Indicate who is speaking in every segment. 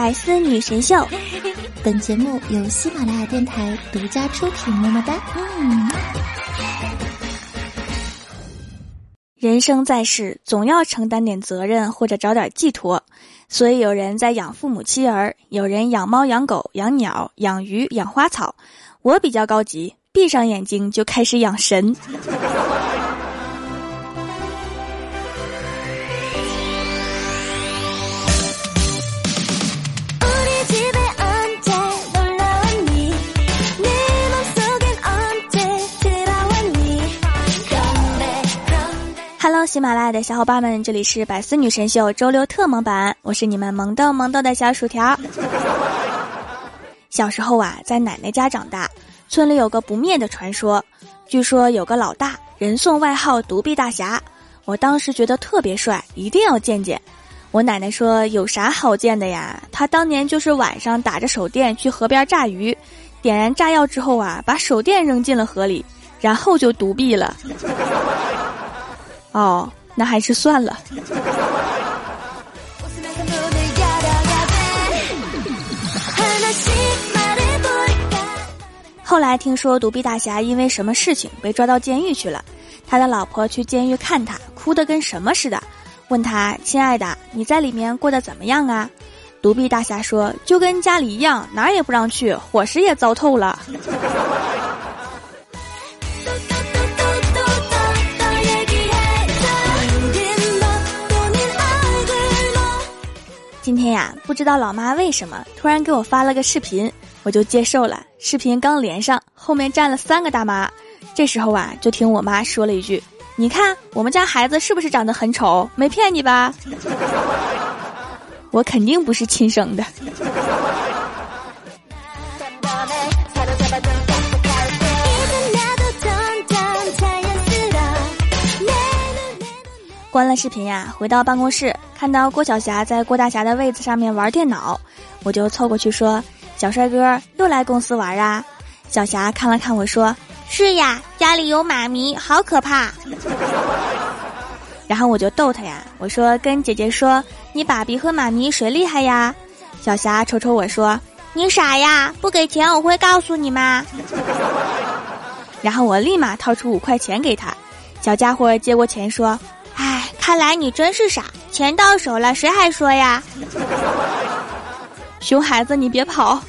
Speaker 1: 百思女神秀，本节目由喜马拉雅电台独家出品。么么哒！嗯。人生在世，总要承担点责任或者找点寄托，所以有人在养父母妻儿，有人养猫养狗养鸟养鱼养花草。我比较高级，闭上眼睛就开始养神。喜马拉雅的小伙伴们，这里是百思女神秀周六特萌版，我是你们萌豆萌豆的小薯条。小时候啊，在奶奶家长大，村里有个不灭的传说，据说有个老大人送外号独臂大侠，我当时觉得特别帅，一定要见见。我奶奶说有啥好见的呀？他当年就是晚上打着手电去河边炸鱼，点燃炸药之后啊，把手电扔进了河里，然后就独臂了。哦，那还是算了。后来听说独臂大侠因为什么事情被抓到监狱去了，他的老婆去监狱看他，哭得跟什么似的，问他：“亲爱的，你在里面过得怎么样啊？”独臂大侠说：“就跟家里一样，哪儿也不让去，伙食也糟透了。”今天呀，不知道老妈为什么突然给我发了个视频，我就接受了。视频刚连上，后面站了三个大妈。这时候啊，就听我妈说了一句：“你看我们家孩子是不是长得很丑？没骗你吧？”我肯定不是亲生的。关了视频呀，回到办公室，看到郭晓霞在郭大侠的位子上面玩电脑，我就凑过去说：“小帅哥又来公司玩啊？”小霞看了看我说：“是呀，家里有妈咪，好可怕。”然后我就逗他呀，我说：“跟姐姐说，你爸比和妈咪谁厉害呀？”小霞瞅瞅我说：“你傻呀？不给钱我会告诉你吗？” 然后我立马掏出五块钱给他，小家伙接过钱说。唉，看来你真是傻，钱到手了，谁还说呀？熊孩子，你别跑！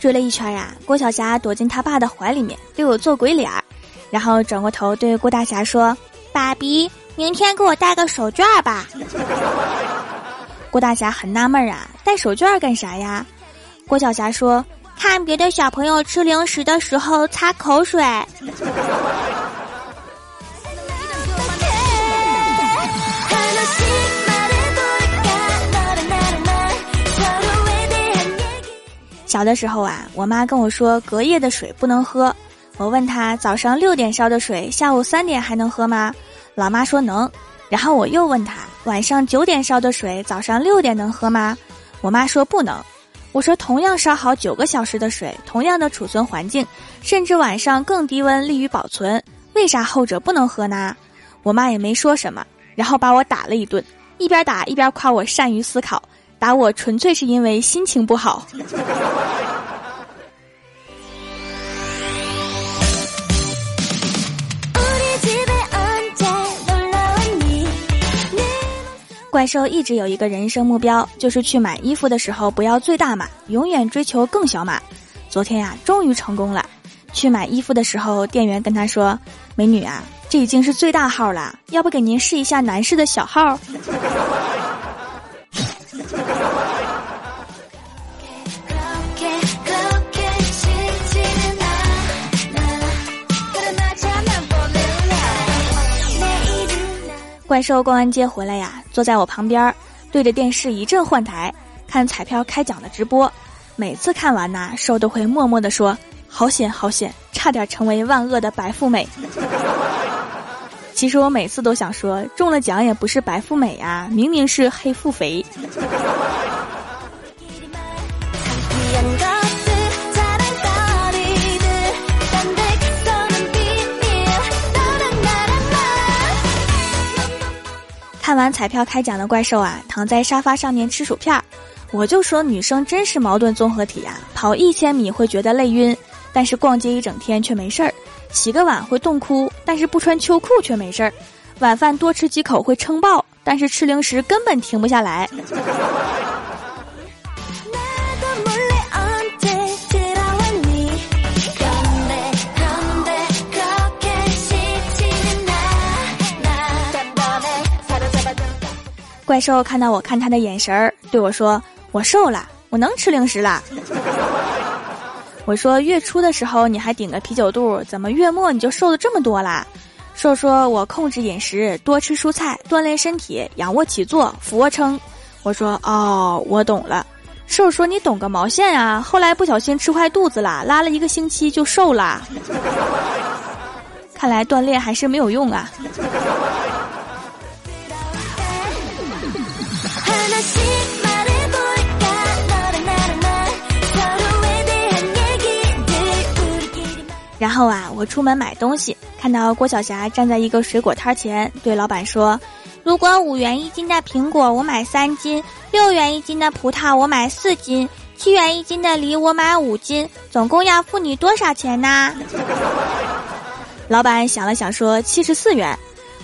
Speaker 1: 追了一圈呀，郭晓霞躲进他爸的怀里面，对我做鬼脸儿，然后转过头对郭大侠说：“爸比，明天给我带个手绢吧。”郭大侠很纳闷啊，带手绢干啥呀？郭晓霞说：“看别的小朋友吃零食的时候擦口水。”小的时候啊，我妈跟我说隔夜的水不能喝。我问她早上六点烧的水，下午三点还能喝吗？老妈说能。然后我又问他，晚上九点烧的水，早上六点能喝吗？我妈说不能。我说同样烧好九个小时的水，同样的储存环境，甚至晚上更低温利于保存，为啥后者不能喝呢？我妈也没说什么，然后把我打了一顿，一边打一边夸我善于思考，打我纯粹是因为心情不好。怪兽一直有一个人生目标，就是去买衣服的时候不要最大码，永远追求更小码。昨天呀，终于成功了。去买衣服的时候，店员跟他说：“美女啊，这已经是最大号了，要不给您试一下男士的小号？”怪兽逛完街回来呀，坐在我旁边，对着电视一阵换台，看彩票开奖的直播。每次看完呐，兽都会默默地说：“好险，好险，差点成为万恶的白富美。”其实我每次都想说，中了奖也不是白富美呀，明明是黑富肥。玩彩票开奖的怪兽啊，躺在沙发上面吃薯片儿。我就说女生真是矛盾综合体呀，跑一千米会觉得累晕，但是逛街一整天却没事儿；洗个碗会冻哭，但是不穿秋裤却没事儿；晚饭多吃几口会撑爆，但是吃零食根本停不下来。怪兽看到我看他的眼神儿，对我说：“我瘦了，我能吃零食了。”我说：“月初的时候你还顶个啤酒肚，怎么月末你就瘦了这么多啦？”瘦说：“我控制饮食，多吃蔬菜，锻炼身体，仰卧起坐，俯卧撑。”我说：“哦，我懂了。”瘦说：“你懂个毛线啊！”后来不小心吃坏肚子了，拉了一个星期就瘦了。看来锻炼还是没有用啊。然后啊，我出门买东西，看到郭晓霞站在一个水果摊前，对老板说：“如果五元一斤的苹果我买三斤，六元一斤的葡萄我买四斤，七元一斤的梨我买五斤，总共要付你多少钱呢？”老板想了想说：“七十四元。”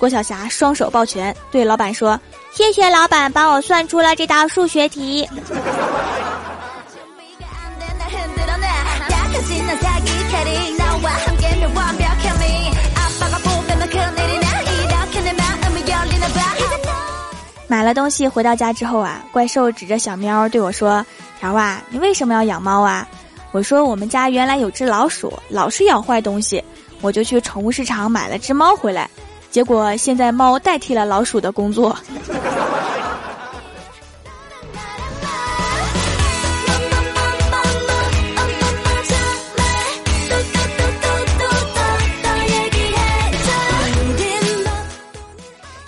Speaker 1: 郭晓霞双手抱拳，对老板说：“谢谢老板帮我算出了这道数学题。”买了东西回到家之后啊，怪兽指着小喵对我说：“条啊，你为什么要养猫啊？”我说：“我们家原来有只老鼠，老是咬坏东西，我就去宠物市场买了只猫回来。”结果现在猫代替了老鼠的工作。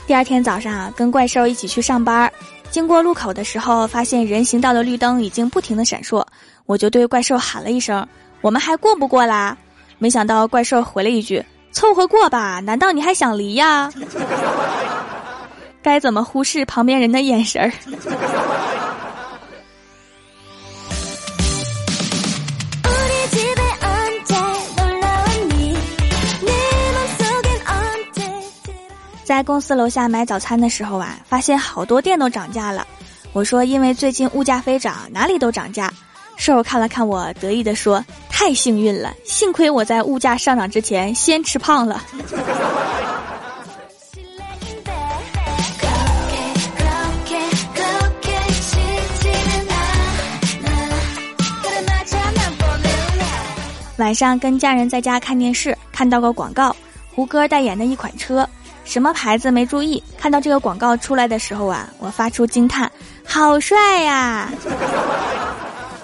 Speaker 1: 第二天早上啊，跟怪兽一起去上班，经过路口的时候，发现人行道的绿灯已经不停的闪烁，我就对怪兽喊了一声：“我们还过不过啦？”没想到怪兽回了一句。凑合过吧，难道你还想离呀？该怎么忽视旁边人的眼神儿？在公司楼下买早餐的时候啊，发现好多店都涨价了。我说，因为最近物价飞涨，哪里都涨价。瘦看了看我，得意地说：“太幸运了，幸亏我在物价上涨之前先吃胖了。”晚上跟家人在家看电视，看到个广告，胡歌代言的一款车，什么牌子没注意。看到这个广告出来的时候啊，我发出惊叹：“好帅呀！”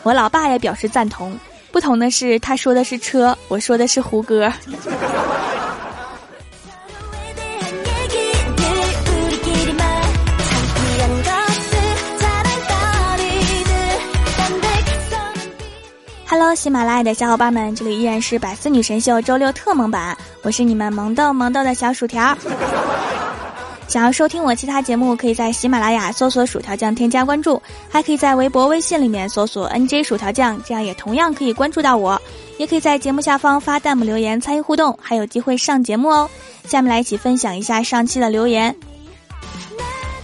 Speaker 1: 我老爸也表示赞同，不同的是他说的是车，我说的是胡歌。Hello，喜马拉雅的小伙伴们，这里依然是百思女神秀周六特萌版，我是你们萌豆萌豆的小薯条。想要收听我其他节目，可以在喜马拉雅搜索“薯条酱”添加关注，还可以在微博、微信里面搜索 “nj 薯条酱”，这样也同样可以关注到我。也可以在节目下方发弹幕留言参与互动，还有机会上节目哦。下面来一起分享一下上期的留言。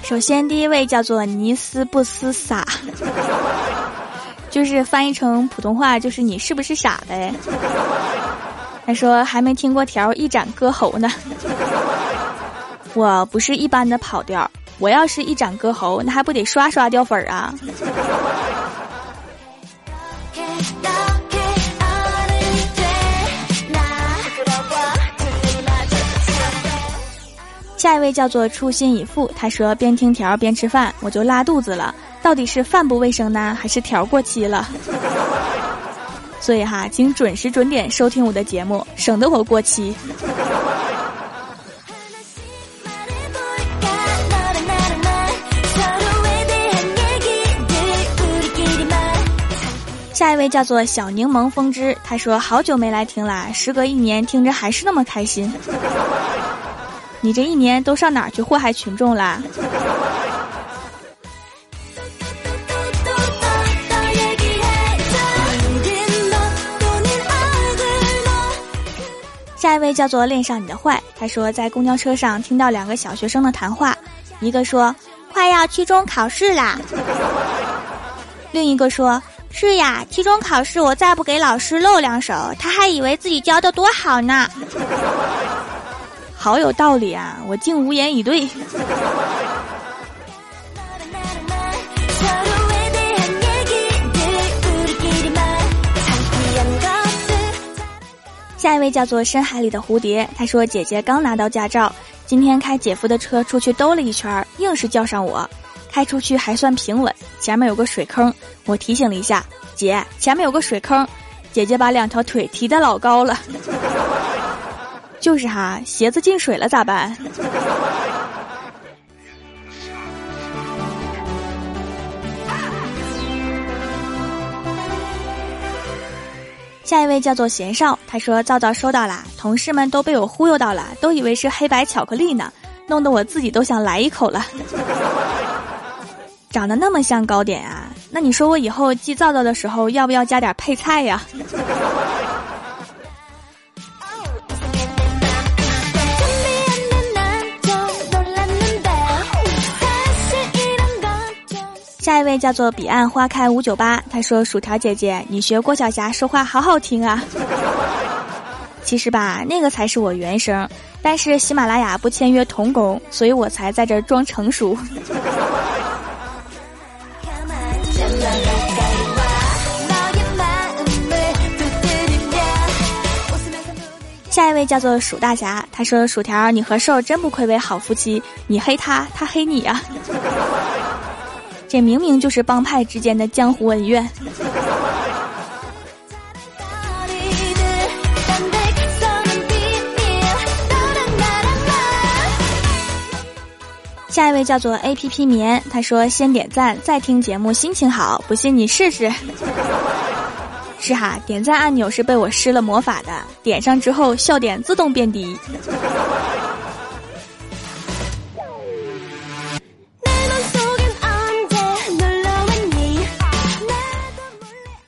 Speaker 1: 首先，第一位叫做尼斯不思傻，就是翻译成普通话就是你是不是傻呗？他说还没听过条一展歌喉呢。我不是一般的跑调，我要是一展歌喉，那还不得刷刷掉粉儿啊！下一位叫做初心已付，他说边听条边吃饭，我就拉肚子了，到底是饭不卫生呢，还是条过期了？所以哈，请准时准点收听我的节目，省得我过期。下一位叫做小柠檬风之，他说好久没来听了，时隔一年听着还是那么开心。你这一年都上哪儿去祸害群众啦？下一位叫做恋上你的坏，他说在公交车上听到两个小学生的谈话，一个说快要期中考试啦，另一个说是呀，期中考试我再不给老师露两手，他还以为自己教的多好呢。好有道理啊，我竟无言以对。下一位叫做深海里的蝴蝶，他说：“姐姐刚拿到驾照，今天开姐夫的车出去兜了一圈，硬是叫上我。开出去还算平稳，前面有个水坑，我提醒了一下姐，前面有个水坑，姐姐把两条腿提得老高了。就是哈，鞋子进水了咋办？”下一位叫做贤少，他说：“皂皂收到啦，同事们都被我忽悠到了，都以为是黑白巧克力呢，弄得我自己都想来一口了。长得那么像糕点啊，那你说我以后寄皂皂的时候要不要加点配菜呀？”下一位叫做彼岸花开五九八，他说：“薯条姐姐，你学郭晓霞说话好好听啊。”其实吧，那个才是我原声，但是喜马拉雅不签约童工，所以我才在这装成熟。位叫做鼠大侠，他说：“薯条，你和瘦真不愧为好夫妻，你黑他，他黑你啊。”这明明就是帮派之间的江湖恩怨。下一位叫做 A P P 棉，他说先点赞再听节目，心情好，不信你试试。是哈，点赞按钮是被我施了魔法的，点上之后笑点自动变低。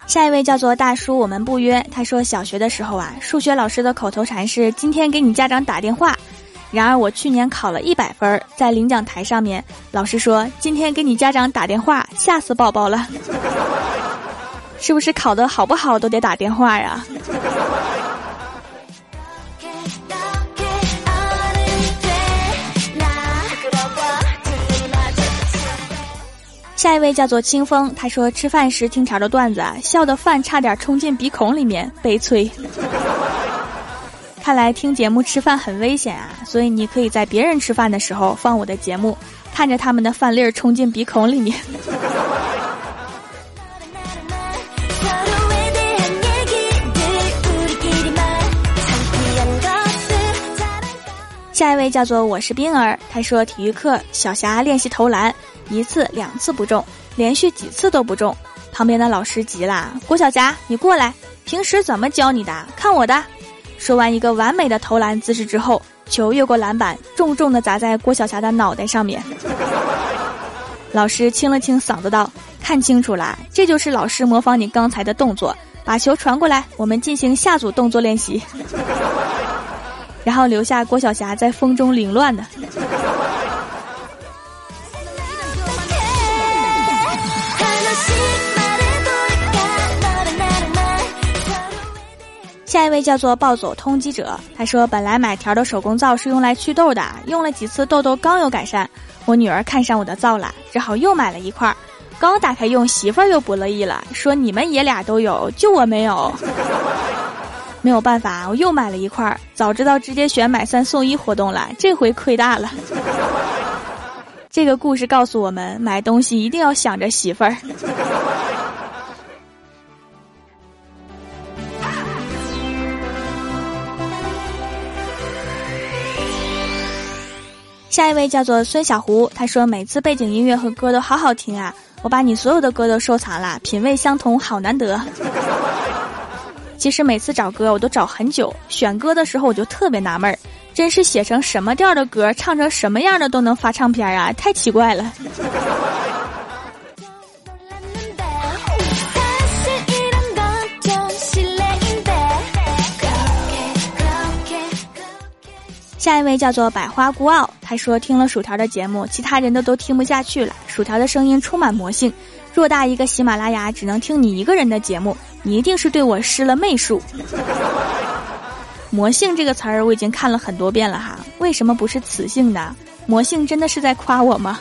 Speaker 1: 下一位叫做大叔，我们不约。他说小学的时候啊，数学老师的口头禅是“今天给你家长打电话”。然而我去年考了一百分，在领奖台上面，老师说“今天给你家长打电话”，吓死宝宝了。是不是考的好不好都得打电话呀？下一位叫做清风，他说吃饭时听条的段子，笑的饭差点冲进鼻孔里面，悲催。看来听节目吃饭很危险啊，所以你可以在别人吃饭的时候放我的节目，看着他们的饭粒儿冲进鼻孔里面。下一位叫做我是冰儿，他说体育课小霞练习投篮。一次两次不中，连续几次都不中，旁边的老师急了：“郭晓霞，你过来，平时怎么教你的？看我的！”说完一个完美的投篮姿势之后，球越过篮板，重重的砸在郭晓霞的脑袋上面。老师清了清嗓子道：“看清楚了，这就是老师模仿你刚才的动作，把球传过来，我们进行下组动作练习。”然后留下郭晓霞在风中凌乱的。下一位叫做暴走通缉者，他说：“本来买条的手工皂是用来祛痘的，用了几次痘痘刚有改善。我女儿看上我的皂了，只好又买了一块。刚打开用，媳妇儿又不乐意了，说你们爷俩都有，就我没有。没有办法，我又买了一块儿。早知道直接选买三送一活动了，这回亏大了。这个故事告诉我们，买东西一定要想着媳妇儿。”下一位叫做孙小胡，他说每次背景音乐和歌都好好听啊，我把你所有的歌都收藏了，品味相同，好难得。其实每次找歌我都找很久，选歌的时候我就特别纳闷儿，
Speaker 2: 真是写成什么调的歌，唱成什么样的都能发唱片啊！太奇怪了。下一位叫做百花孤傲，他说听了薯条的节目，其他人的都听不下去了。薯条的声音充满魔性，偌大一个喜马拉雅只能听你一个人的节目，你一定是对我施了媚术。魔性这个词儿我已经看了很多遍了哈，为什么不是雌性的？魔性真的是在夸我吗？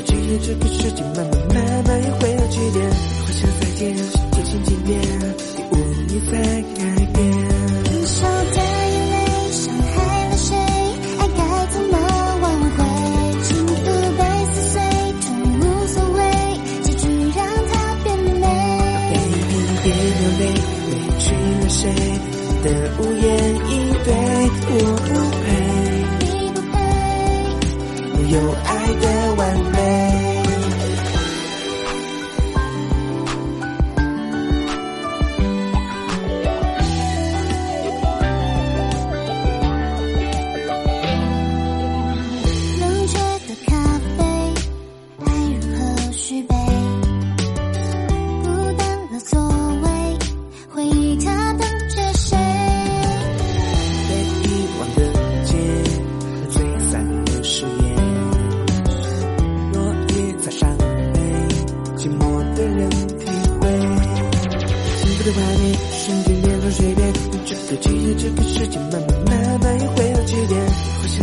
Speaker 2: 在今天这个世界慢慢。更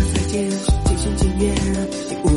Speaker 2: 多